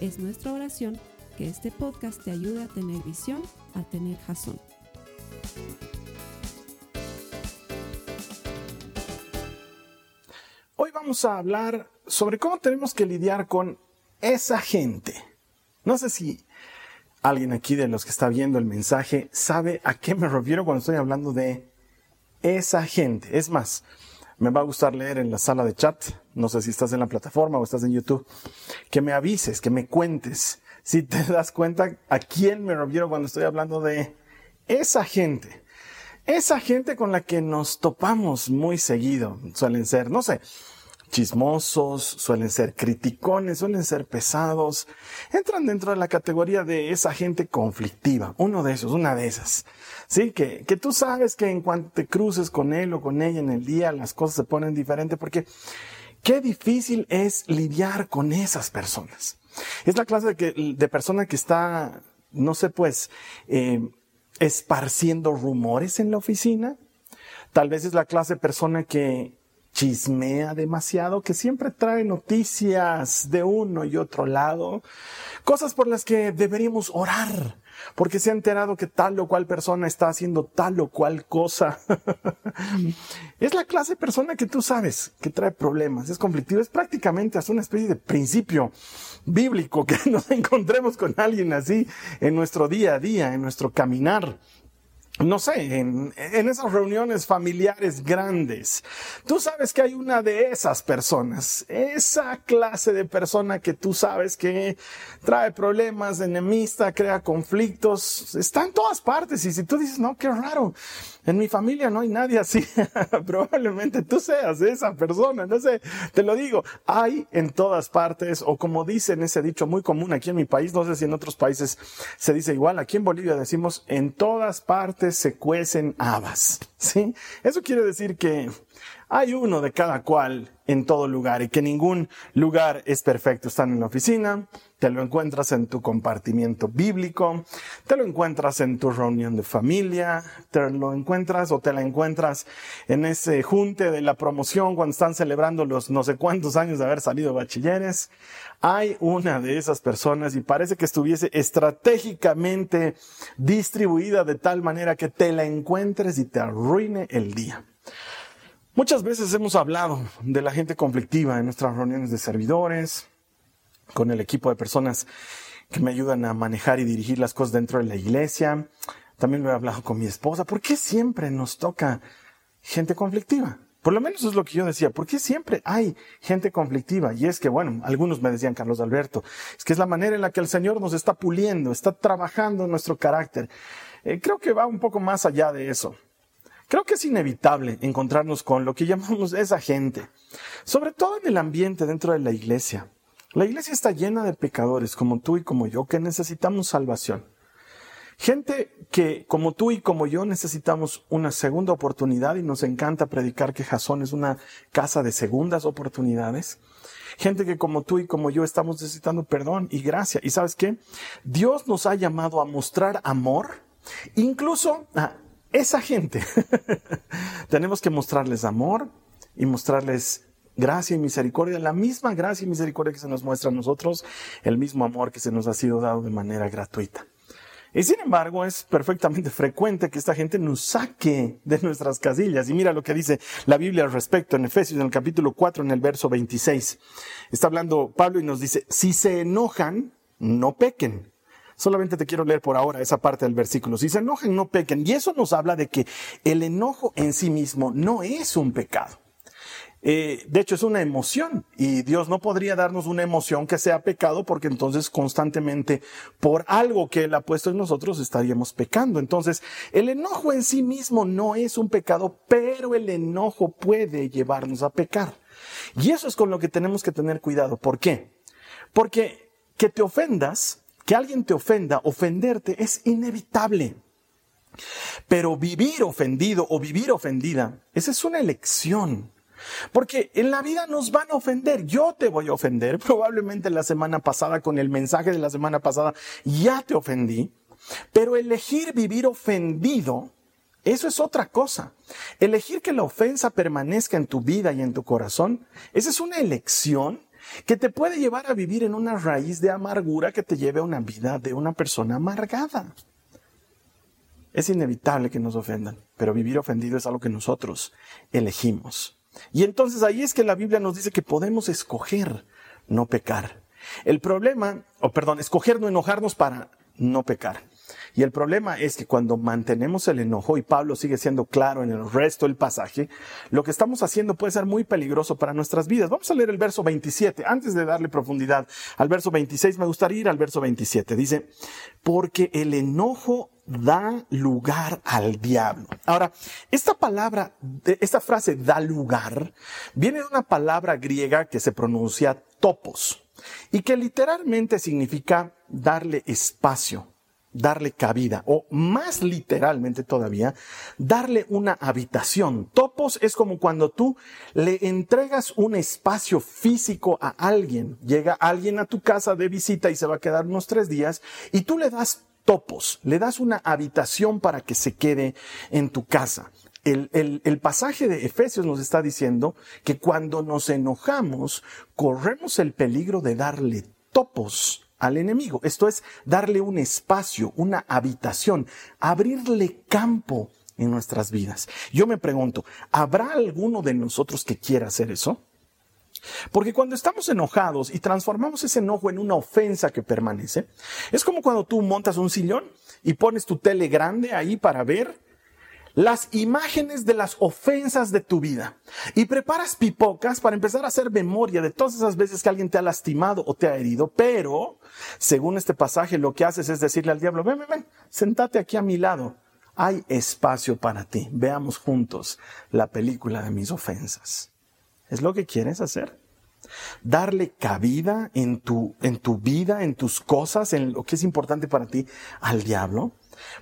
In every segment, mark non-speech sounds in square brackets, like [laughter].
Es nuestra oración que este podcast te ayude a tener visión, a tener jazón. Hoy vamos a hablar sobre cómo tenemos que lidiar con esa gente. No sé si alguien aquí de los que está viendo el mensaje sabe a qué me refiero cuando estoy hablando de esa gente. Es más, me va a gustar leer en la sala de chat, no sé si estás en la plataforma o estás en YouTube, que me avises, que me cuentes, si te [laughs] das cuenta a quién me refiero cuando estoy hablando de esa gente. Esa gente con la que nos topamos muy seguido suelen ser, no sé, chismosos, suelen ser criticones, suelen ser pesados. Entran dentro de la categoría de esa gente conflictiva. Uno de esos, una de esas. Sí, que, que tú sabes que en cuanto te cruces con él o con ella en el día, las cosas se ponen diferentes porque qué difícil es lidiar con esas personas. Es la clase de, que, de persona que está, no sé, pues, eh, esparciendo rumores en la oficina. Tal vez es la clase de persona que chismea demasiado, que siempre trae noticias de uno y otro lado, cosas por las que deberíamos orar, porque se ha enterado que tal o cual persona está haciendo tal o cual cosa. [laughs] es la clase de persona que tú sabes que trae problemas, es conflictivo, es prácticamente hasta una especie de principio bíblico que [laughs] nos encontremos con alguien así en nuestro día a día, en nuestro caminar no sé, en, esas reuniones familiares grandes, tú sabes que hay una de esas personas, esa clase de persona que tú sabes que trae problemas, enemista, crea conflictos, está en todas partes. Y si tú dices, no, qué raro, en mi familia no hay nadie así, [laughs] probablemente tú seas esa persona, no sé, te lo digo, hay en todas partes, o como dicen ese dicho muy común aquí en mi país, no sé si en otros países se dice igual, aquí en Bolivia decimos, en todas partes se cuecen habas. ¿sí? Eso quiere decir que hay uno de cada cual en todo lugar y que ningún lugar es perfecto. Están en la oficina, te lo encuentras en tu compartimiento bíblico, te lo encuentras en tu reunión de familia, te lo encuentras o te la encuentras en ese junte de la promoción cuando están celebrando los no sé cuántos años de haber salido bachilleres. Hay una de esas personas y parece que estuviese estratégicamente distribuida de tal manera que te la encuentres y te arruine el día. Muchas veces hemos hablado de la gente conflictiva en nuestras reuniones de servidores, con el equipo de personas que me ayudan a manejar y dirigir las cosas dentro de la iglesia. También lo he hablado con mi esposa. ¿Por qué siempre nos toca gente conflictiva? Por lo menos es lo que yo decía. ¿Por qué siempre hay gente conflictiva? Y es que, bueno, algunos me decían, Carlos Alberto, es que es la manera en la que el Señor nos está puliendo, está trabajando nuestro carácter. Eh, creo que va un poco más allá de eso. Creo que es inevitable encontrarnos con lo que llamamos [laughs] esa gente, sobre todo en el ambiente dentro de la iglesia. La iglesia está llena de pecadores como tú y como yo que necesitamos salvación. Gente que como tú y como yo necesitamos una segunda oportunidad y nos encanta predicar que Jasón es una casa de segundas oportunidades. Gente que como tú y como yo estamos necesitando perdón y gracia. ¿Y sabes qué? Dios nos ha llamado a mostrar amor, incluso a esa gente, [laughs] tenemos que mostrarles amor y mostrarles gracia y misericordia, la misma gracia y misericordia que se nos muestra a nosotros, el mismo amor que se nos ha sido dado de manera gratuita. Y sin embargo, es perfectamente frecuente que esta gente nos saque de nuestras casillas. Y mira lo que dice la Biblia al respecto en Efesios, en el capítulo 4, en el verso 26. Está hablando Pablo y nos dice, si se enojan, no pequen. Solamente te quiero leer por ahora esa parte del versículo. Si se enojan, no pequen. Y eso nos habla de que el enojo en sí mismo no es un pecado. Eh, de hecho, es una emoción y Dios no podría darnos una emoción que sea pecado porque entonces constantemente por algo que Él ha puesto en nosotros estaríamos pecando. Entonces, el enojo en sí mismo no es un pecado, pero el enojo puede llevarnos a pecar. Y eso es con lo que tenemos que tener cuidado. ¿Por qué? Porque que te ofendas que alguien te ofenda, ofenderte es inevitable. Pero vivir ofendido o vivir ofendida, esa es una elección. Porque en la vida nos van a ofender. Yo te voy a ofender. [laughs] Probablemente la semana pasada, con el mensaje de la semana pasada, ya te ofendí. Pero elegir vivir ofendido, eso es otra cosa. Elegir que la ofensa permanezca en tu vida y en tu corazón, esa es una elección que te puede llevar a vivir en una raíz de amargura que te lleve a una vida de una persona amargada. Es inevitable que nos ofendan, pero vivir ofendido es algo que nosotros elegimos. Y entonces ahí es que la Biblia nos dice que podemos escoger no pecar. El problema, o perdón, escoger no enojarnos para no pecar. Y el problema es que cuando mantenemos el enojo, y Pablo sigue siendo claro en el resto del pasaje, lo que estamos haciendo puede ser muy peligroso para nuestras vidas. Vamos a leer el verso 27. Antes de darle profundidad al verso 26, me gustaría ir al verso 27. Dice, porque el enojo da lugar al diablo. Ahora, esta palabra, esta frase da lugar, viene de una palabra griega que se pronuncia topos y que literalmente significa darle espacio darle cabida, o más literalmente todavía, darle una habitación. Topos es como cuando tú le entregas un espacio físico a alguien. Llega alguien a tu casa de visita y se va a quedar unos tres días, y tú le das topos, le das una habitación para que se quede en tu casa. El, el, pasaje de Efesios nos está diciendo que cuando nos enojamos, corremos el peligro de darle topos al enemigo. Esto es darle un espacio, una habitación, abrirle campo en nuestras vidas. Yo me pregunto, ¿habrá alguno de nosotros que quiera hacer eso? Porque cuando estamos enojados y transformamos ese enojo en una ofensa que permanece, es como cuando tú montas un sillón y pones tu tele grande ahí para ver las imágenes de las ofensas de tu vida y preparas pipocas para empezar a hacer memoria de todas esas veces que alguien te ha lastimado o te ha herido, pero según este pasaje lo que haces es decirle al diablo, ven, ven, ven, sentate aquí a mi lado. Hay espacio para ti. Veamos juntos la película de mis ofensas. ¿Es lo que quieres hacer? Darle cabida en tu, en tu vida, en tus cosas, en lo que es importante para ti al diablo.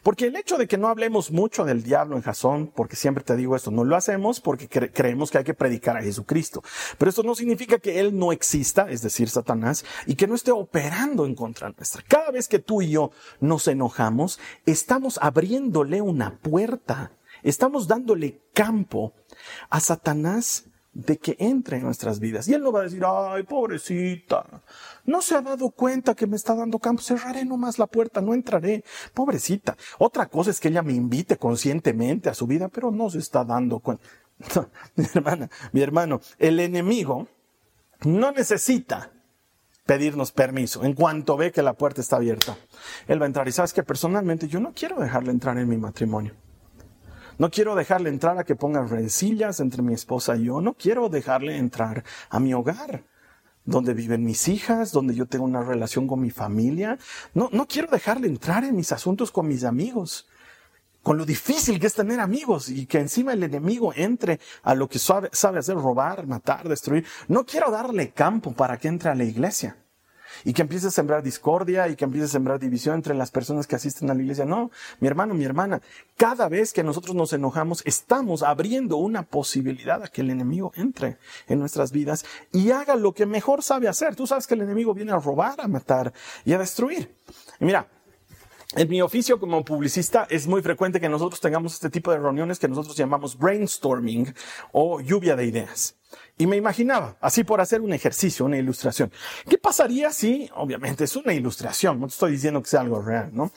Porque el hecho de que no hablemos mucho del diablo en Jasón, porque siempre te digo esto, no lo hacemos porque creemos que hay que predicar a Jesucristo. Pero esto no significa que Él no exista, es decir, Satanás, y que no esté operando en contra nuestra. Cada vez que tú y yo nos enojamos, estamos abriéndole una puerta, estamos dándole campo a Satanás de que entre en nuestras vidas. Y Él no va a decir, ay, pobrecita, no se ha dado cuenta que me está dando campo, cerraré nomás la puerta, no entraré, pobrecita. Otra cosa es que ella me invite conscientemente a su vida, pero no se está dando cuenta. [laughs] mi hermana, mi hermano, el enemigo no necesita pedirnos permiso. En cuanto ve que la puerta está abierta, él va a entrar. Y sabes que personalmente yo no quiero dejarle entrar en mi matrimonio. No quiero dejarle entrar a que ponga rencillas entre mi esposa y yo. No quiero dejarle entrar a mi hogar, donde viven mis hijas, donde yo tengo una relación con mi familia. No, no quiero dejarle entrar en mis asuntos con mis amigos. Con lo difícil que es tener amigos y que encima el enemigo entre a lo que sabe, sabe hacer, robar, matar, destruir. No quiero darle campo para que entre a la iglesia y que empiece a sembrar discordia y que empiece a sembrar división entre las personas que asisten a la iglesia. No, mi hermano, mi hermana, cada vez que nosotros nos enojamos, estamos abriendo una posibilidad a que el enemigo entre en nuestras vidas y haga lo que mejor sabe hacer. Tú sabes que el enemigo viene a robar, a matar y a destruir. Y mira, en mi oficio como publicista es muy frecuente que nosotros tengamos este tipo de reuniones que nosotros llamamos brainstorming o lluvia de ideas. Y me imaginaba, así por hacer un ejercicio, una ilustración. ¿Qué pasaría si, obviamente es una ilustración, no te estoy diciendo que sea algo real, ¿no?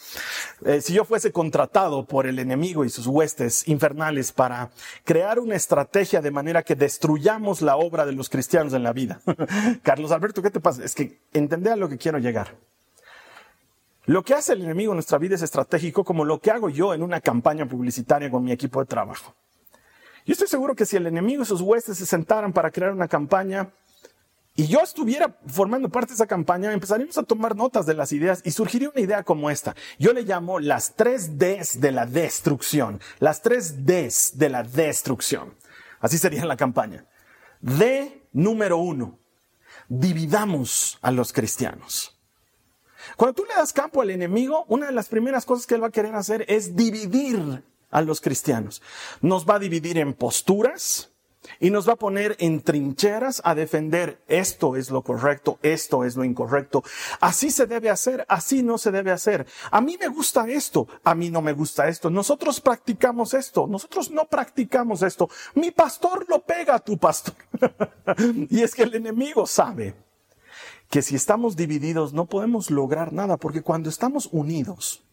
Eh, si yo fuese contratado por el enemigo y sus huestes infernales para crear una estrategia de manera que destruyamos la obra de los cristianos en la vida. [laughs] Carlos Alberto, ¿qué te pasa? Es que entendé a lo que quiero llegar. Lo que hace el enemigo en nuestra vida es estratégico como lo que hago yo en una campaña publicitaria con mi equipo de trabajo. Yo estoy seguro que si el enemigo y sus huestes se sentaran para crear una campaña y yo estuviera formando parte de esa campaña, empezaríamos a tomar notas de las ideas y surgiría una idea como esta. Yo le llamo las tres Ds de la destrucción. Las tres Ds de la destrucción. Así sería la campaña. D número uno. Dividamos a los cristianos. Cuando tú le das campo al enemigo, una de las primeras cosas que él va a querer hacer es dividir a los cristianos. Nos va a dividir en posturas, y nos va a poner en trincheras a defender esto es lo correcto, esto es lo incorrecto. Así se debe hacer, así no se debe hacer. A mí me gusta esto, a mí no me gusta esto. Nosotros practicamos esto, nosotros no practicamos esto. Mi pastor lo pega a tu pastor. [laughs] y es que el enemigo sabe que si estamos divididos no podemos lograr nada, porque cuando estamos unidos,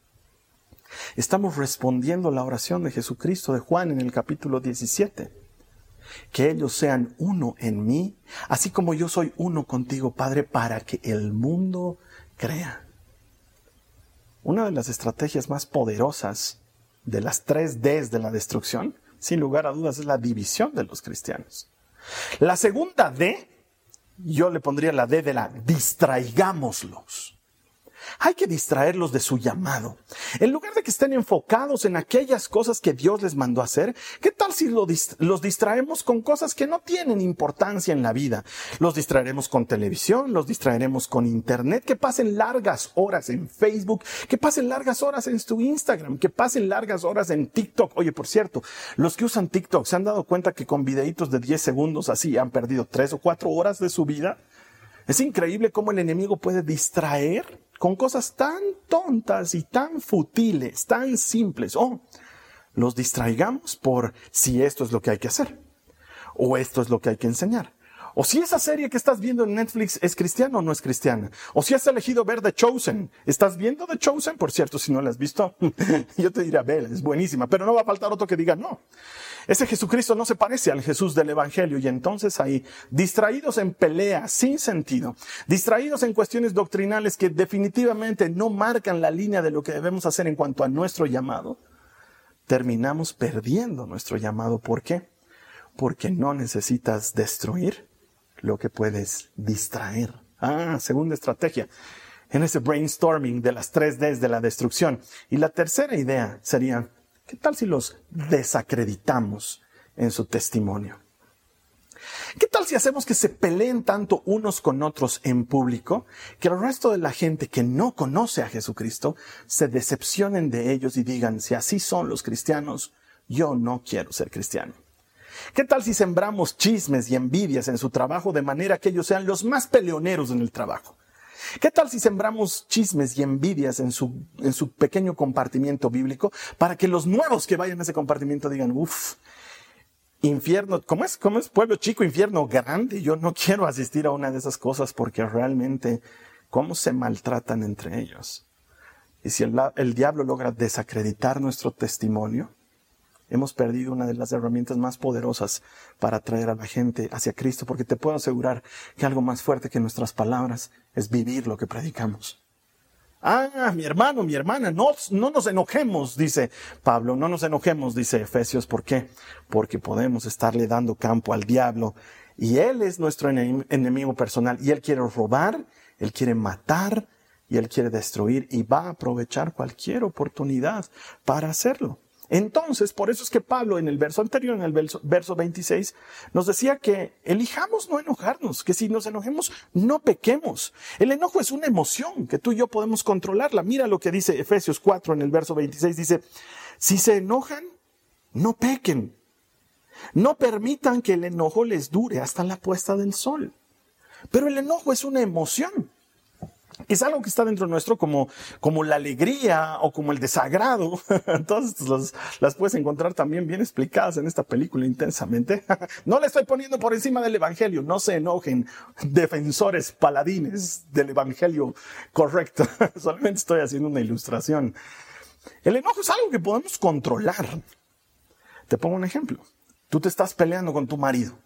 estamos respondiendo la oración de Jesucristo de Juan en el capítulo 17 que ellos sean uno en mí, así como yo soy uno contigo, Padre, para que el mundo crea. Una de las estrategias más poderosas de las tres Ds de la destrucción, sin lugar a dudas, es la división de los cristianos. La segunda D, yo le pondría la D de la distraigámoslos. Hay que distraerlos de su llamado. En lugar que estén enfocados en aquellas cosas que Dios les mandó hacer, ¿qué tal si los distraemos con cosas que no tienen importancia en la vida? Los distraeremos con televisión, los distraeremos con internet, que pasen largas horas en Facebook, que pasen largas horas en su Instagram, que pasen largas horas en TikTok. Oye, por cierto, los que usan TikTok se han dado cuenta que con videitos de 10 segundos así han perdido 3 o 4 horas de su vida. Es increíble cómo el enemigo puede distraer con cosas tan tontas y tan futiles, tan simples. Oh, los distraigamos por si esto es lo que hay que hacer o esto es lo que hay que enseñar. O si esa serie que estás viendo en Netflix es cristiana o no es cristiana. O si has elegido ver The Chosen. ¿Estás viendo The Chosen? Por cierto, si no la has visto, [laughs] yo te diré, ver, es buenísima. Pero no va a faltar otro que diga no. Ese Jesucristo no se parece al Jesús del Evangelio y entonces ahí, distraídos en peleas sin sentido, distraídos en cuestiones doctrinales que definitivamente no marcan la línea de lo que debemos hacer en cuanto a nuestro llamado, terminamos perdiendo nuestro llamado. ¿Por qué? Porque no necesitas destruir lo que puedes distraer. Ah, segunda estrategia en ese brainstorming de las tres Ds de la destrucción. Y la tercera idea sería, ¿Qué tal si los desacreditamos en su testimonio? ¿Qué tal si hacemos que se peleen tanto unos con otros en público que el resto de la gente que no conoce a Jesucristo se decepcionen de ellos y digan, si así son los cristianos, yo no quiero ser cristiano? ¿Qué tal si sembramos chismes y envidias en su trabajo de manera que ellos sean los más peleoneros en el trabajo? ¿Qué tal si sembramos chismes y envidias en su, en su pequeño compartimiento bíblico para que los nuevos que vayan a ese compartimiento digan, uff, infierno, ¿cómo es? ¿Cómo es? Pueblo chico, infierno grande. Yo no quiero asistir a una de esas cosas porque realmente, ¿cómo se maltratan entre ellos? Y si el, el diablo logra desacreditar nuestro testimonio, hemos perdido una de las herramientas más poderosas para atraer a la gente hacia Cristo, porque te puedo asegurar que algo más fuerte que nuestras palabras es vivir lo que predicamos. Ah, mi hermano, mi hermana, no, no nos enojemos, dice Pablo, no nos enojemos, dice Efesios. ¿Por qué? Porque podemos estarle dando campo al diablo y él es nuestro enemigo personal y él quiere robar, él quiere matar y él quiere destruir y va a aprovechar cualquier oportunidad para hacerlo. Entonces, por eso es que Pablo en el verso anterior, en el verso, 26, nos decía que elijamos no enojarnos, que si nos enojemos, no pequemos. El enojo es una emoción que tú y yo podemos controlarla. Mira lo que dice Efesios 4 en el verso 26, dice, si se enojan, no pequen. No permitan que el enojo les dure hasta la puesta del sol. Pero el enojo es una emoción. Es algo que está dentro nuestro como, como la alegría o como el desagrado. [laughs] Todas las puedes encontrar también bien explicadas en esta película intensamente. [laughs] No le estoy poniendo por encima del Evangelio. No se enojen, defensores paladines del Evangelio correcto. [laughs] Solamente estoy haciendo una ilustración. El enojo es algo que podemos controlar. Te pongo un ejemplo. Tú te estás peleando con tu marido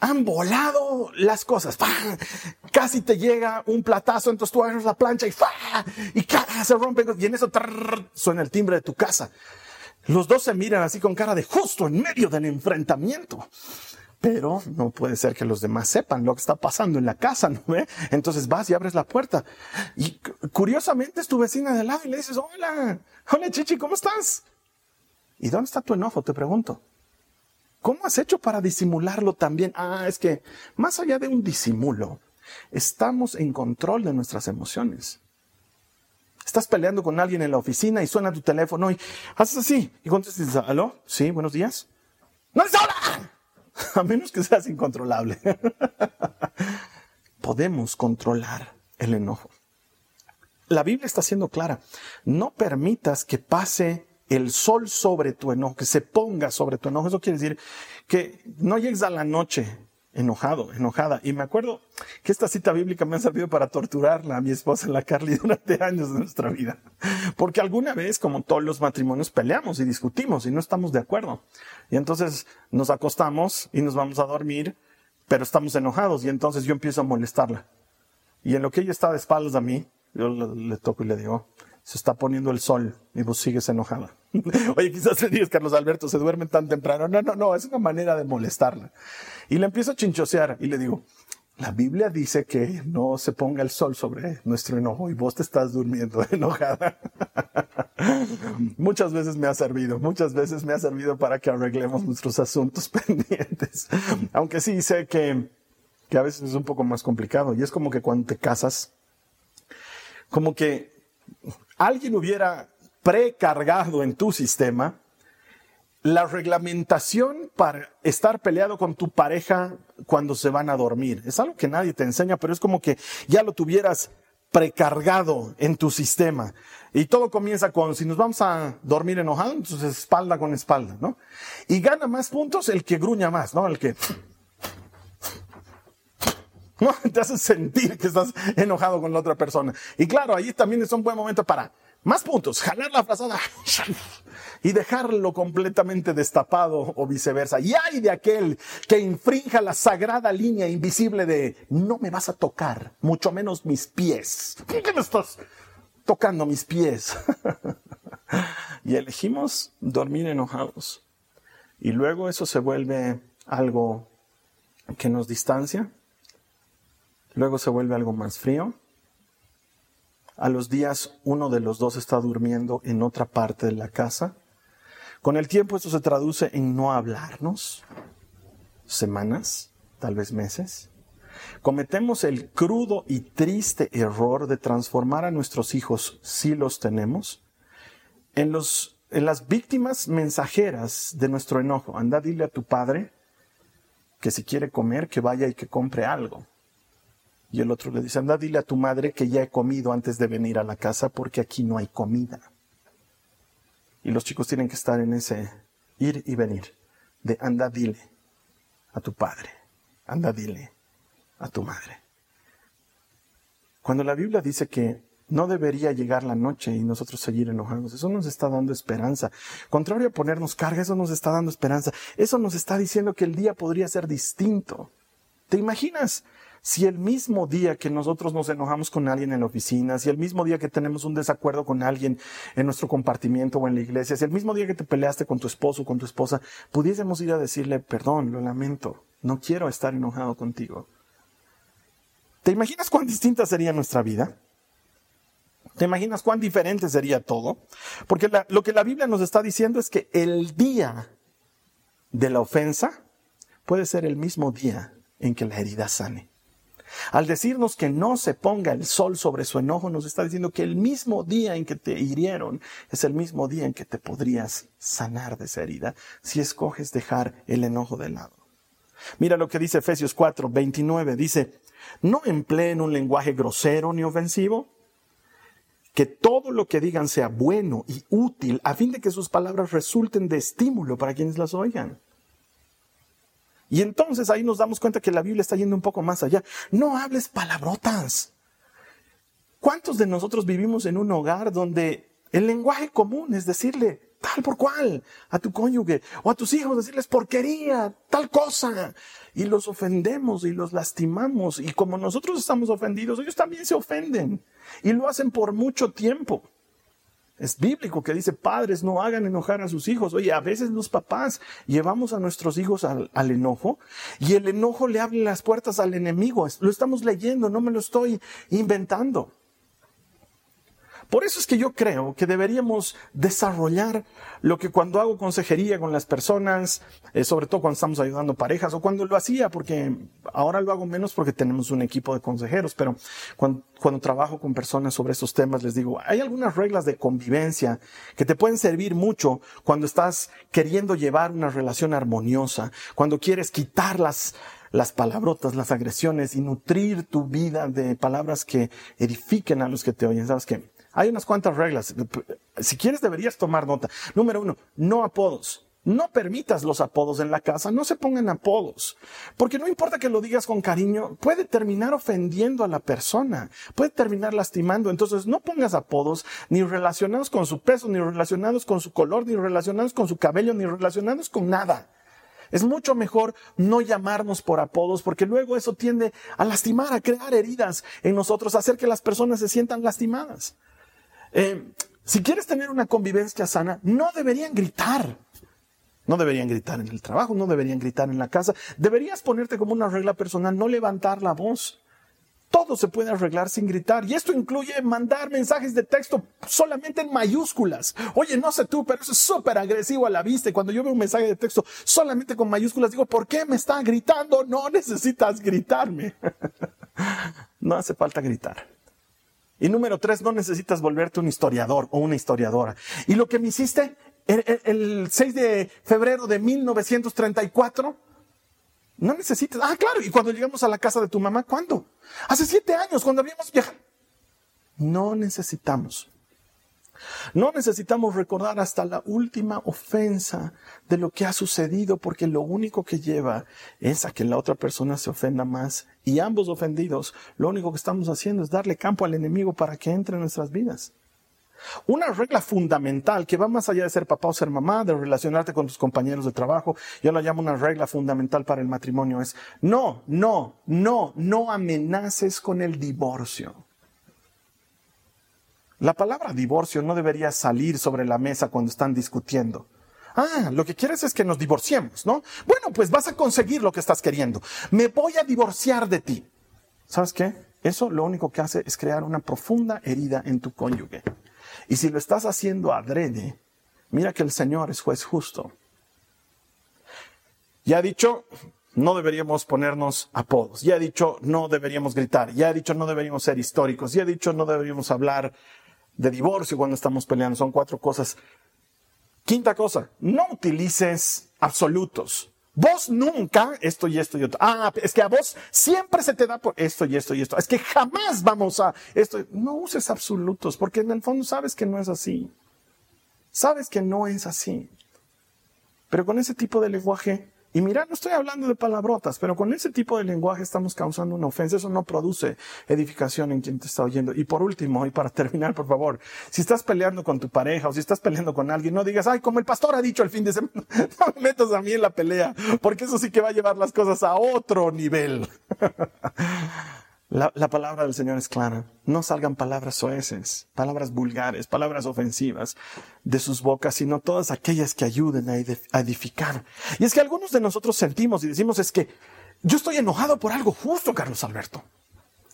han volado las cosas. Casi te llega un platazo, entonces tú agarras la plancha y y se rompe y en eso suena el timbre de tu casa. Los dos se miran así con cara de justo en medio del enfrentamiento. Pero no puede ser que los demás sepan lo que está pasando en la casa, ¿no ve? Entonces vas y abres la puerta. Y curiosamente es tu vecina de lado y le dices, hola, hola Chichi, ¿cómo estás? ¿Y dónde está tu enojo? Te pregunto. ¿Cómo has hecho para disimularlo también? Ah, es que más allá de un disimulo, estamos en control de nuestras emociones. Estás peleando con alguien en la oficina y suena tu teléfono y haces así. Y contestas, ¿aló? Sí, buenos días. ¡No es ahora! [laughs] A menos que seas incontrolable. [laughs] Podemos controlar el enojo. La Biblia está siendo clara. No permitas que pase el sol sobre tu enojo, que se ponga sobre tu enojo. Eso quiere decir que no llegues a la noche enojado, enojada. Y me acuerdo que esta cita bíblica me ha servido para torturarla a mi esposa, la Carly, [laughs] durante años de nuestra vida. Porque alguna vez, como todos los matrimonios, peleamos y discutimos y no estamos de acuerdo. Y entonces nos acostamos y nos vamos a dormir, pero estamos enojados y entonces yo empiezo a molestarla. Y en lo que ella está de espaldas a mí, yo le toco y le digo, se está poniendo el sol y vos sigues enojada. [laughs] Oye, quizás le digas, Carlos Alberto, se duerme tan temprano. No, no, no, es una manera de molestarla. Y le empiezo a chinchosear y le digo, la Biblia dice que no se ponga el sol sobre nuestro enojo y vos te estás durmiendo [laughs] enojada. muchas veces me ha servido, muchas veces me ha servido para que arreglemos nuestros asuntos [laughs] pendientes. Aunque sí sé que, que a veces es un poco más complicado y es como que cuando te casas, como que alguien hubiera precargado en tu sistema la reglamentación para estar peleado con tu pareja cuando se van a dormir. Es algo que nadie te enseña, pero es como que ya lo tuvieras precargado en tu sistema. Y todo comienza con, si nos vamos a dormir enojados, entonces espalda con espalda, ¿no? Y gana más puntos el que gruña más, ¿no? El que... [laughs] Te hace sentir que estás enojado con la otra persona. Y claro, ahí también es un buen momento para más puntos, jalar la frazada [laughs] y dejarlo completamente destapado o viceversa. Y hay de aquel que infrinja la sagrada línea invisible de no me vas a tocar, mucho menos mis pies. [laughs] ¿Qué me estás tocando mis pies? y elegimos dormir enojados. Y luego eso se vuelve algo que nos distancia. Luego se vuelve algo más frío a los días uno de los dos está durmiendo en otra parte de la casa. Con el tiempo esto se traduce en no hablarnos, semanas, tal vez meses. Cometemos el crudo y triste error de transformar a nuestros hijos, si los tenemos, en, los, en las víctimas mensajeras de nuestro enojo. Anda, dile a tu padre que si quiere comer, que vaya y que compre algo. Y el otro le dice, anda, dile a tu madre que ya he comido antes de venir a la casa porque aquí no hay comida. Y los chicos tienen que estar en ese ir y venir de anda, dile a tu padre, anda, dile a tu madre. Cuando la Biblia dice que no debería llegar la noche y nosotros seguir enojados. Eso nos está dando esperanza. Contrario a ponernos carga, eso nos está dando esperanza. Eso nos está diciendo que el día podría ser distinto. ¿Te imaginas si el mismo día que nosotros nos enojamos con alguien en la oficina, si el mismo día que tenemos un desacuerdo con alguien en nuestro compartimiento o en la iglesia, si el mismo día que te peleaste con tu esposo o con tu esposa, pudiésemos ir a decirle, perdón, lo lamento, no quiero estar enojado contigo. ¿Te imaginas cuán distinta sería nuestra vida? ¿Te imaginas cuán diferente sería todo? Porque lo que la Biblia nos está diciendo es que el día de la ofensa puede ser el mismo día en que la herida sane. Al decirnos que no se ponga el sol sobre su enojo, nos está diciendo que el mismo día en que te hirieron es el mismo día en que te podrías sanar de esa herida si escoges dejar el enojo de lado. Mira lo que dice Efesios 4, 29. Dice, no empleen un lenguaje grosero ni ofensivo, que todo lo que digan sea bueno y útil a fin de que sus palabras resulten de estímulo para quienes las oigan. Y entonces ahí nos damos cuenta que la Biblia está yendo un poco más allá. No hables palabrotas. ¿Cuántos de nosotros vivimos en un hogar donde el lenguaje común es decirle tal por cual a tu cónyuge o a tus hijos, decirles porquería, tal cosa? Y los ofendemos y los lastimamos. Y como nosotros estamos ofendidos, ellos también se ofenden. Y lo hacen por mucho tiempo. Es bíblico que dice, padres, no hagan enojar a sus hijos. Oye, a veces los papás llevamos a nuestros hijos al, enojo y el enojo le abre las puertas al enemigo. Lo estamos leyendo, no me lo estoy inventando. Por eso es que yo creo que deberíamos desarrollar lo que cuando hago consejería con las personas, eh, sobre todo cuando estamos ayudando parejas o cuando lo hacía, porque ahora lo hago menos porque tenemos un equipo de consejeros, pero cuando, trabajo con personas sobre estos temas les digo, hay algunas reglas de convivencia que te pueden servir mucho cuando estás queriendo llevar una relación armoniosa, cuando quieres quitar las, las palabrotas, las agresiones y nutrir tu vida de palabras que edifiquen a los que te oyen. ¿Sabes qué? Hay unas cuantas reglas. Si quieres deberías tomar nota. Número uno, no apodos. No permitas los apodos en la casa, no se pongan apodos, porque no importa que lo digas con cariño, puede terminar ofendiendo a la persona, puede terminar lastimando. Entonces no pongas apodos ni relacionados con su peso, ni relacionados con su color, ni relacionados con su cabello, ni relacionados con nada. Es mucho mejor no llamarnos por apodos porque luego eso tiende a lastimar, a crear heridas en nosotros, a hacer que las personas se sientan lastimadas. Eh, si quieres tener una convivencia sana, no deberían gritar. No deberían gritar en el trabajo, no deberían gritar en la casa. Deberías ponerte como una regla personal, no levantar la voz. Todo se puede arreglar sin gritar. Y esto incluye mandar mensajes de texto solamente en mayúsculas. Oye, no sé tú, pero eso es súper agresivo a la vista. Cuando yo veo un mensaje de texto solamente con mayúsculas, digo, ¿por qué me está gritando? No necesitas gritarme. [laughs] no hace falta gritar. Y número tres, no necesitas volverte un historiador o una historiadora. Y lo que me hiciste el, el 6 de febrero de 1934, no necesitas. Ah, claro. Y cuando llegamos a la casa de tu mamá, ¿cuándo? Hace siete años, cuando habíamos viajado. No necesitamos. No necesitamos recordar hasta la última ofensa de lo que ha sucedido porque lo único que lleva es a que la otra persona se ofenda más y ambos ofendidos, lo único que estamos haciendo es darle campo al enemigo para que entre en nuestras vidas. Una regla fundamental que va más allá de ser papá o ser mamá, de relacionarte con tus compañeros de trabajo, yo la llamo una regla fundamental para el matrimonio, es no, no, no, no amenaces con el divorcio. La palabra divorcio no debería salir sobre la mesa cuando están discutiendo. Ah, lo que quieres es que nos divorciemos, ¿no? Bueno, pues vas a conseguir lo que estás queriendo. Me voy a divorciar de ti. ¿Sabes qué? Eso lo único que hace es crear una profunda herida en tu cónyuge. Y si lo estás haciendo adrede, mira que el Señor es juez justo. Ya ha dicho, no deberíamos ponernos apodos. Ya ha dicho, no deberíamos gritar. Ya ha dicho, no deberíamos ser históricos. Ya ha dicho, no deberíamos hablar de divorcio cuando estamos peleando. Son cuatro cosas. Quinta cosa, no utilices absolutos. Vos nunca esto y esto y otro. Ah, es que a vos siempre se te da por esto y esto y esto. Es que jamás vamos a esto. No uses absolutos porque en el fondo sabes que no es así. Sabes que no es así. Pero con ese tipo de lenguaje y mira, no estoy hablando de palabrotas, pero con ese tipo de lenguaje estamos causando una ofensa. Eso no produce edificación en quien te está oyendo. Y por último, y para [laughs] terminar, por favor, si estás peleando con tu pareja o si estás peleando con alguien, no digas, ay, como el pastor ha dicho el fin de semana, [laughs] no me metas a mí en la pelea, porque eso sí que va a llevar las cosas a otro nivel. [laughs] La, palabra del Señor es clara. No salgan palabras soeces, palabras vulgares, palabras ofensivas de sus bocas, sino todas aquellas que ayuden a edificar. Y es que algunos de nosotros sentimos y decimos es que yo estoy enojado por algo justo, Carlos Alberto.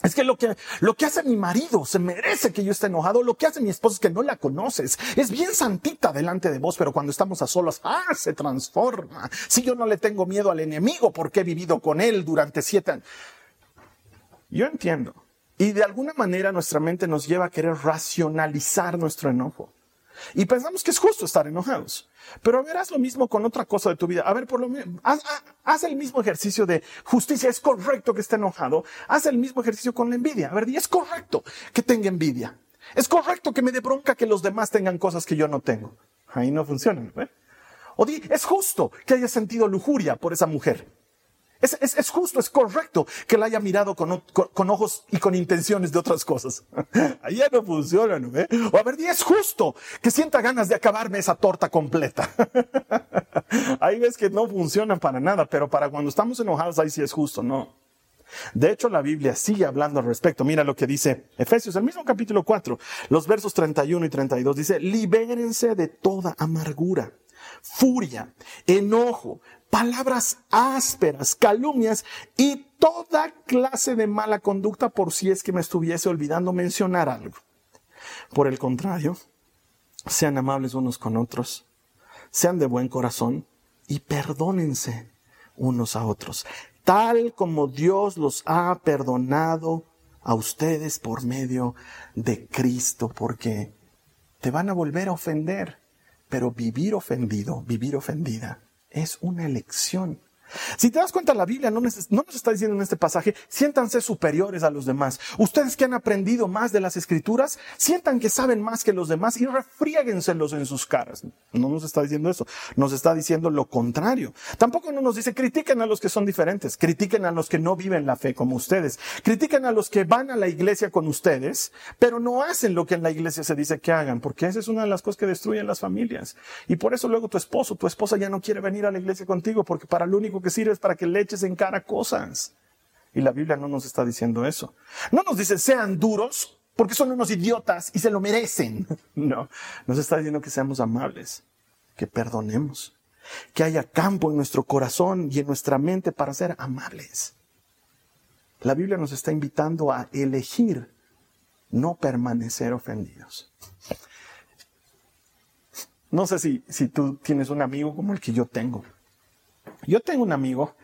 Es que lo que, lo que hace mi marido se merece que yo esté enojado. Lo que hace mi esposa es que no la conoces. Es bien santita delante de vos, pero cuando estamos a solas, ah, se transforma. Si yo no le tengo miedo al enemigo porque he vivido con él durante siete años. Yo entiendo. Y de alguna manera nuestra mente nos lleva a querer racionalizar nuestro enojo. Y pensamos que es justo estar enojados. Pero a ver, haz lo mismo con otra cosa de tu vida. A ver, por lo menos, haz, el mismo ejercicio de justicia. Es correcto que esté enojado. Haz el mismo ejercicio con la envidia. A ver, es correcto que tenga envidia. Es correcto que me dé bronca que los demás tengan cosas que yo no tengo. Ahí no funciona, ¿eh? O di, es justo que haya sentido lujuria por esa mujer. Es, justo, es correcto que la haya mirado con, ojos y con intenciones de otras cosas. [laughs] Ya no funciona, ¿no? O a ver, es justo que sienta ganas de acabarme esa torta completa. [laughs] ahí ves que no funciona para nada, pero para cuando estamos enojados, ahí sí es justo, ¿no? De hecho, la Biblia sigue hablando al respecto. Mira lo que dice Efesios, el mismo capítulo 4, los versos 31 y 32. Dice, libérense de toda amargura, furia, enojo, palabras ásperas, calumnias y toda clase de mala conducta por si es que me estuviese olvidando mencionar algo. Por el contrario, sean amables unos con otros, sean de buen corazón y perdónense unos a otros, tal como Dios los ha perdonado a ustedes por medio de Cristo, porque te van a volver a ofender, pero vivir ofendido, vivir ofendida, es una elección. Si te das cuenta, la Biblia no nos, está diciendo en este pasaje, siéntanse superiores a los demás. Ustedes que han aprendido más de las escrituras, sientan que saben más que los demás y refriéguenselos en sus caras. No nos está diciendo eso, nos está diciendo lo contrario. Tampoco no nos dice, critiquen a los que son diferentes, critiquen a los que no viven la fe como ustedes, critiquen a los que van a la iglesia con ustedes, pero no hacen lo que en la iglesia se dice que hagan, porque esa es una de las cosas que destruyen las familias. Y por eso luego tu esposo, tu esposa ya no quiere venir a la iglesia contigo, porque para lo único que sirve es para que le eches en cara cosas. Y la Biblia no nos está diciendo eso. No nos dice sean duros porque son unos idiotas y se lo merecen. [laughs] No, nos está diciendo que seamos amables, que perdonemos, que haya campo en nuestro corazón y en nuestra mente para ser amables. La Biblia nos está invitando a elegir no permanecer ofendidos. No sé si, si tú tienes un amigo como el que yo tengo yo tengo un amigo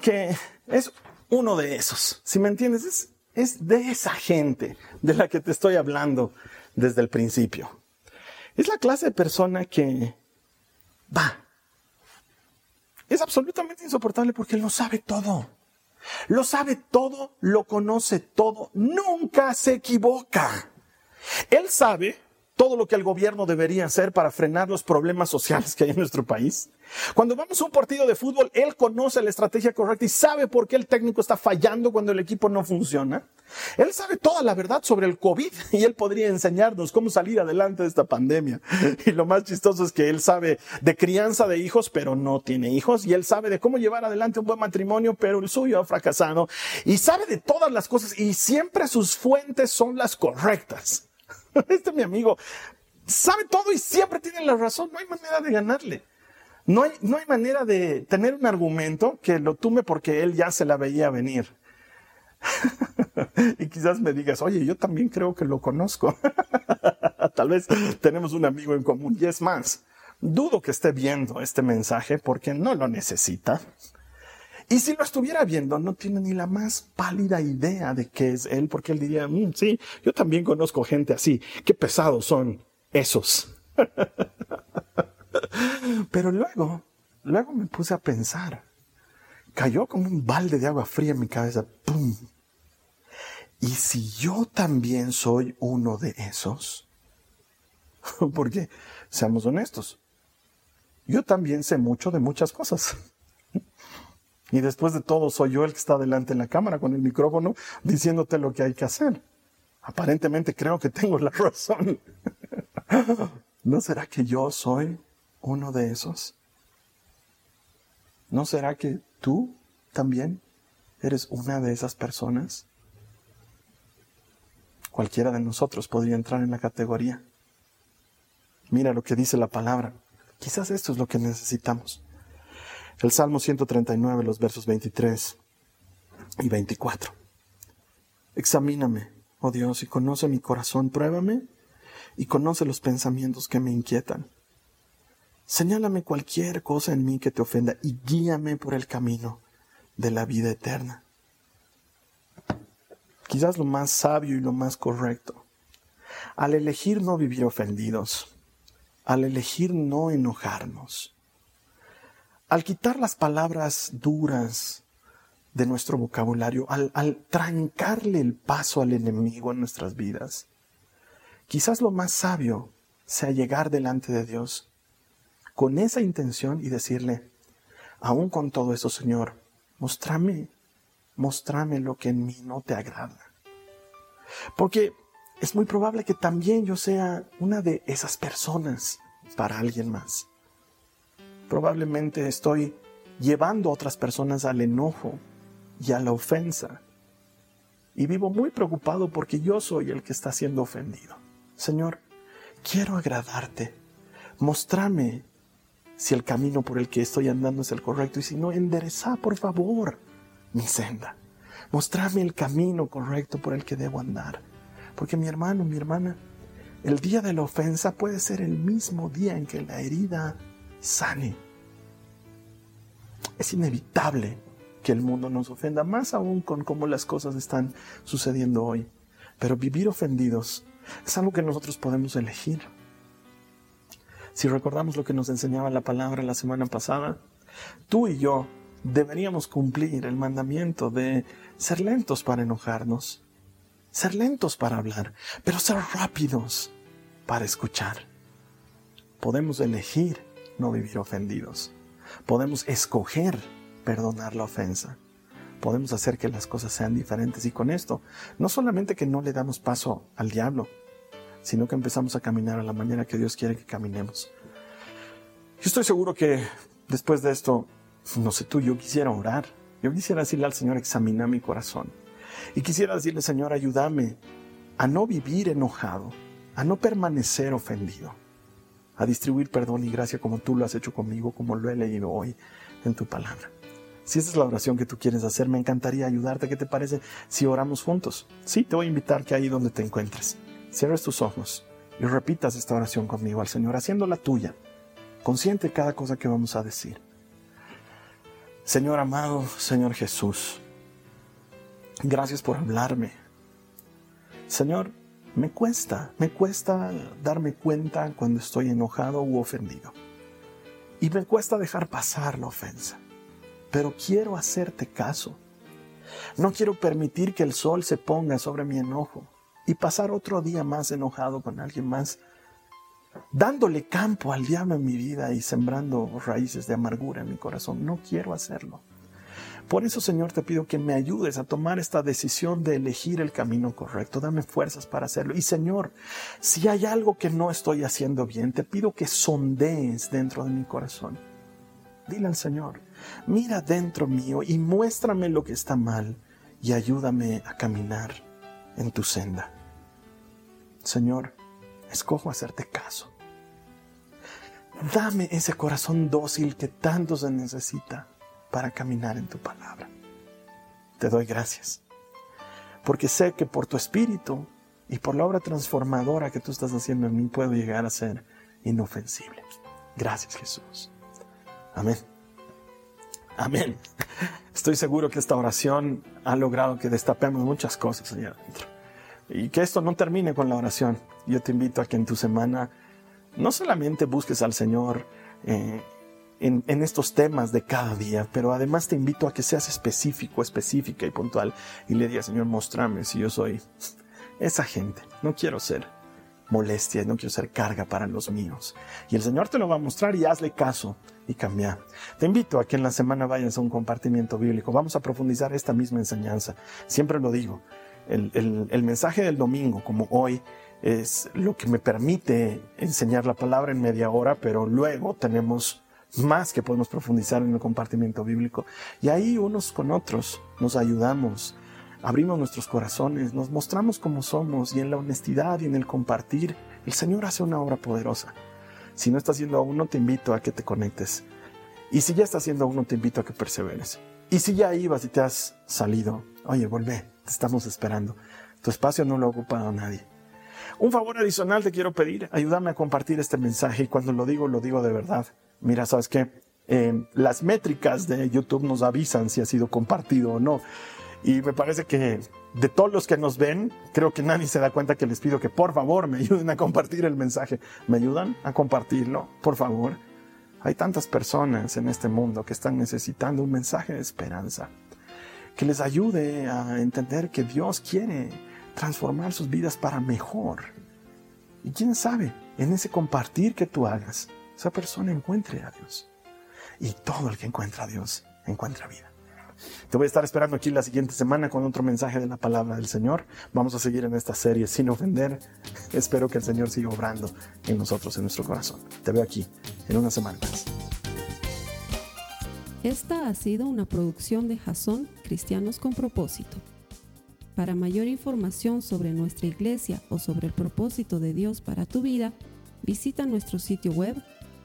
que es uno de esos, si me entiendes, es, es de esa gente de la que te estoy hablando desde el principio. Es la clase de persona que va. Es absolutamente insoportable porque lo sabe todo. Lo sabe todo, lo conoce todo, nunca se equivoca. Él sabe todo lo que el gobierno debería hacer para frenar los problemas sociales que hay en nuestro país. Cuando vamos a un partido de fútbol, él conoce la estrategia correcta y sabe por qué el técnico está fallando cuando el equipo no funciona. Él sabe toda la verdad sobre el COVID y él podría enseñarnos cómo salir adelante de esta pandemia. Y lo más chistoso es que él sabe de crianza de hijos, pero no tiene hijos. Y él sabe de cómo llevar adelante un buen matrimonio, pero el suyo ha fracasado. Y sabe de todas las cosas y siempre sus fuentes son las correctas. [laughs] Este mi amigo sabe todo y siempre tiene la razón. No hay manera de ganarle. No hay, no hay manera de tener un argumento que lo tume porque él ya se la veía venir. [laughs] y quizás me digas, oye, yo también creo que lo conozco. [laughs] Tal vez tenemos un amigo en común. Y es más, dudo que esté viendo este mensaje porque no lo necesita. Y si lo estuviera viendo, no tiene ni la más pálida idea de qué es él, porque él diría, mm, sí, yo también conozco gente así. Qué pesados son esos. [laughs] Pero luego, luego me puse a pensar. Cayó como un balde de agua fría en mi cabeza. ¡Pum! ¿Y si yo también soy uno de esos? [laughs] Porque, seamos honestos, yo también sé mucho de muchas cosas. Y después de todo, soy yo el que está delante en la cámara con el micrófono diciéndote lo que hay que hacer. Aparentemente creo que tengo la [laughs] razón. ¿No será que yo soy uno de esos? ¿No será que tú también eres una de esas personas? Cualquiera de nosotros podría entrar en la categoría. Mira lo que dice la palabra. Quizás esto es lo que necesitamos. El Salmo 139, los versos 23 y 24. Examíname, oh Dios, y conoce mi corazón, pruébame y conoce los pensamientos que me inquietan. Señálame cualquier cosa en mí que te ofenda y guíame por el camino de la vida eterna. Quizás lo más sabio y lo más correcto. Al elegir no vivir ofendidos, al elegir no enojarnos, al quitar las palabras duras de nuestro vocabulario, al, trancarle el paso al enemigo en nuestras vidas, quizás lo más sabio sea llegar delante de Dios con esa intención y decirle, aún con todo eso, Señor, mostrame, mostrame lo que en mí no te agrada. Porque es muy probable que también yo sea una de esas personas para alguien más. Probablemente estoy llevando a otras personas al enojo y a la ofensa. Y vivo muy preocupado porque yo soy el que está siendo ofendido. Señor, quiero agradarte. Mostrame si el camino por el que estoy andando es el correcto y si no, endereza por favor mi senda. Mostrame el camino correcto por el que debo andar. Porque mi hermano, mi hermana, el día de la ofensa puede ser el mismo día en que la herida sane. Es inevitable que el mundo nos ofenda, más aún con cómo las cosas están sucediendo hoy. Pero vivir ofendidos es algo que nosotros podemos elegir. Si recordamos lo que nos enseñaba la palabra la semana pasada, tú y yo deberíamos cumplir el mandamiento de ser lentos para enojarnos, ser lentos para hablar, pero ser rápidos para escuchar. Podemos elegir no vivir ofendidos. Podemos escoger perdonar la ofensa. Podemos hacer que las cosas sean diferentes y con esto, no solamente que no le damos paso al diablo, sino que empezamos a caminar a la manera que Dios quiere que caminemos. Yo estoy seguro que después de esto, no sé tú, yo quisiera orar. Yo quisiera decirle al Señor, examina mi corazón. Y quisiera decirle, Señor, ayúdame a no vivir enojado, a no permanecer ofendido, a distribuir perdón y gracia como tú lo has hecho conmigo, como lo he leído hoy en tu palabra. Si esa es la oración que tú quieres hacer, me encantaría ayudarte. ¿Qué te parece si oramos juntos? Sí, te voy a invitar que ahí donde te encuentres, cierres tus ojos y repitas esta oración conmigo al Señor, haciendo la tuya, consciente de cada cosa que vamos a decir. Señor amado, Señor Jesús, gracias por hablarme. Señor, me cuesta, me cuesta darme cuenta cuando estoy enojado u ofendido. Y me cuesta dejar pasar la ofensa. Pero quiero hacerte caso. No quiero permitir que el sol se ponga sobre mi enojo y pasar otro día más enojado con alguien más, dándole campo al diablo en mi vida y sembrando raíces de amargura en mi corazón. No quiero hacerlo. Por eso, Señor, te pido que me ayudes a tomar esta decisión de elegir el camino correcto. Dame fuerzas para hacerlo. Y, Señor, si hay algo que no estoy haciendo bien, te pido que sondees dentro de mi corazón. Dile al Señor, mira dentro mío y muéstrame lo que está mal y ayúdame a caminar en tu senda. Señor, escojo hacerte caso. Dame ese corazón dócil que tanto se necesita para caminar en tu palabra. Te doy gracias, porque sé que por tu espíritu y por la obra transformadora que tú estás haciendo en mí puedo llegar a ser inofensible. Gracias Jesús. Amén. Amén. Estoy seguro que esta oración ha logrado que destapemos muchas cosas allá adentro. Y que esto no termine con la oración. Yo te invito a que en tu semana no solamente busques al Señor eh, en, estos temas de cada día, pero además te invito a que seas específico, específica y puntual y le digas, Señor, mostrame si yo soy esa gente. No quiero ser molestia, no quiero ser carga para los míos. Y el Señor te lo va a mostrar y hazle caso y cambia. Te invito a que en la semana vayas a un compartimiento bíblico. Vamos a profundizar esta misma enseñanza. Siempre lo digo, el, el mensaje del domingo, como hoy, es lo que me permite enseñar la palabra en media hora, pero luego tenemos más que podemos profundizar en el compartimiento bíblico. Y ahí unos con otros nos ayudamos, abrimos nuestros corazones, nos mostramos como somos y en la honestidad y en el compartir, el Señor hace una obra poderosa. Si no estás haciendo aún, no te invito a que te conectes. Y si ya estás haciendo uno, te invito a que perseveres. Y si ya ibas y te has salido, oye, volvé, te estamos esperando. Tu espacio no lo ha ocupado nadie. Un favor adicional te quiero pedir, ayúdame a compartir este mensaje y cuando lo digo, lo digo de verdad mira, ¿sabes qué? Eh, las métricas de YouTube nos avisan si ha sido compartido o no. Y me parece que de todos los que nos ven, creo que nadie se da cuenta que les pido que por favor me [laughs] ayuden a compartir el mensaje. ¿Me ayudan a compartirlo? Por favor. Hay tantas personas en este mundo que están necesitando un mensaje de esperanza, que les ayude a entender que Dios quiere transformar sus vidas para mejor. Y quién sabe, en ese compartir que tú hagas, esa persona encuentre a Dios. Y todo el que encuentra a Dios encuentra vida. Te voy a estar esperando aquí la siguiente semana con otro mensaje de la palabra del Señor. Vamos a seguir en esta serie sin ofender. [laughs] Espero que el Señor siga obrando en nosotros, en nuestro corazón. Te veo aquí en una semana más. Esta ha sido una producción de Jason Cristianos con propósito. Para mayor información sobre nuestra iglesia o sobre el propósito de Dios para tu vida, visita nuestro sitio web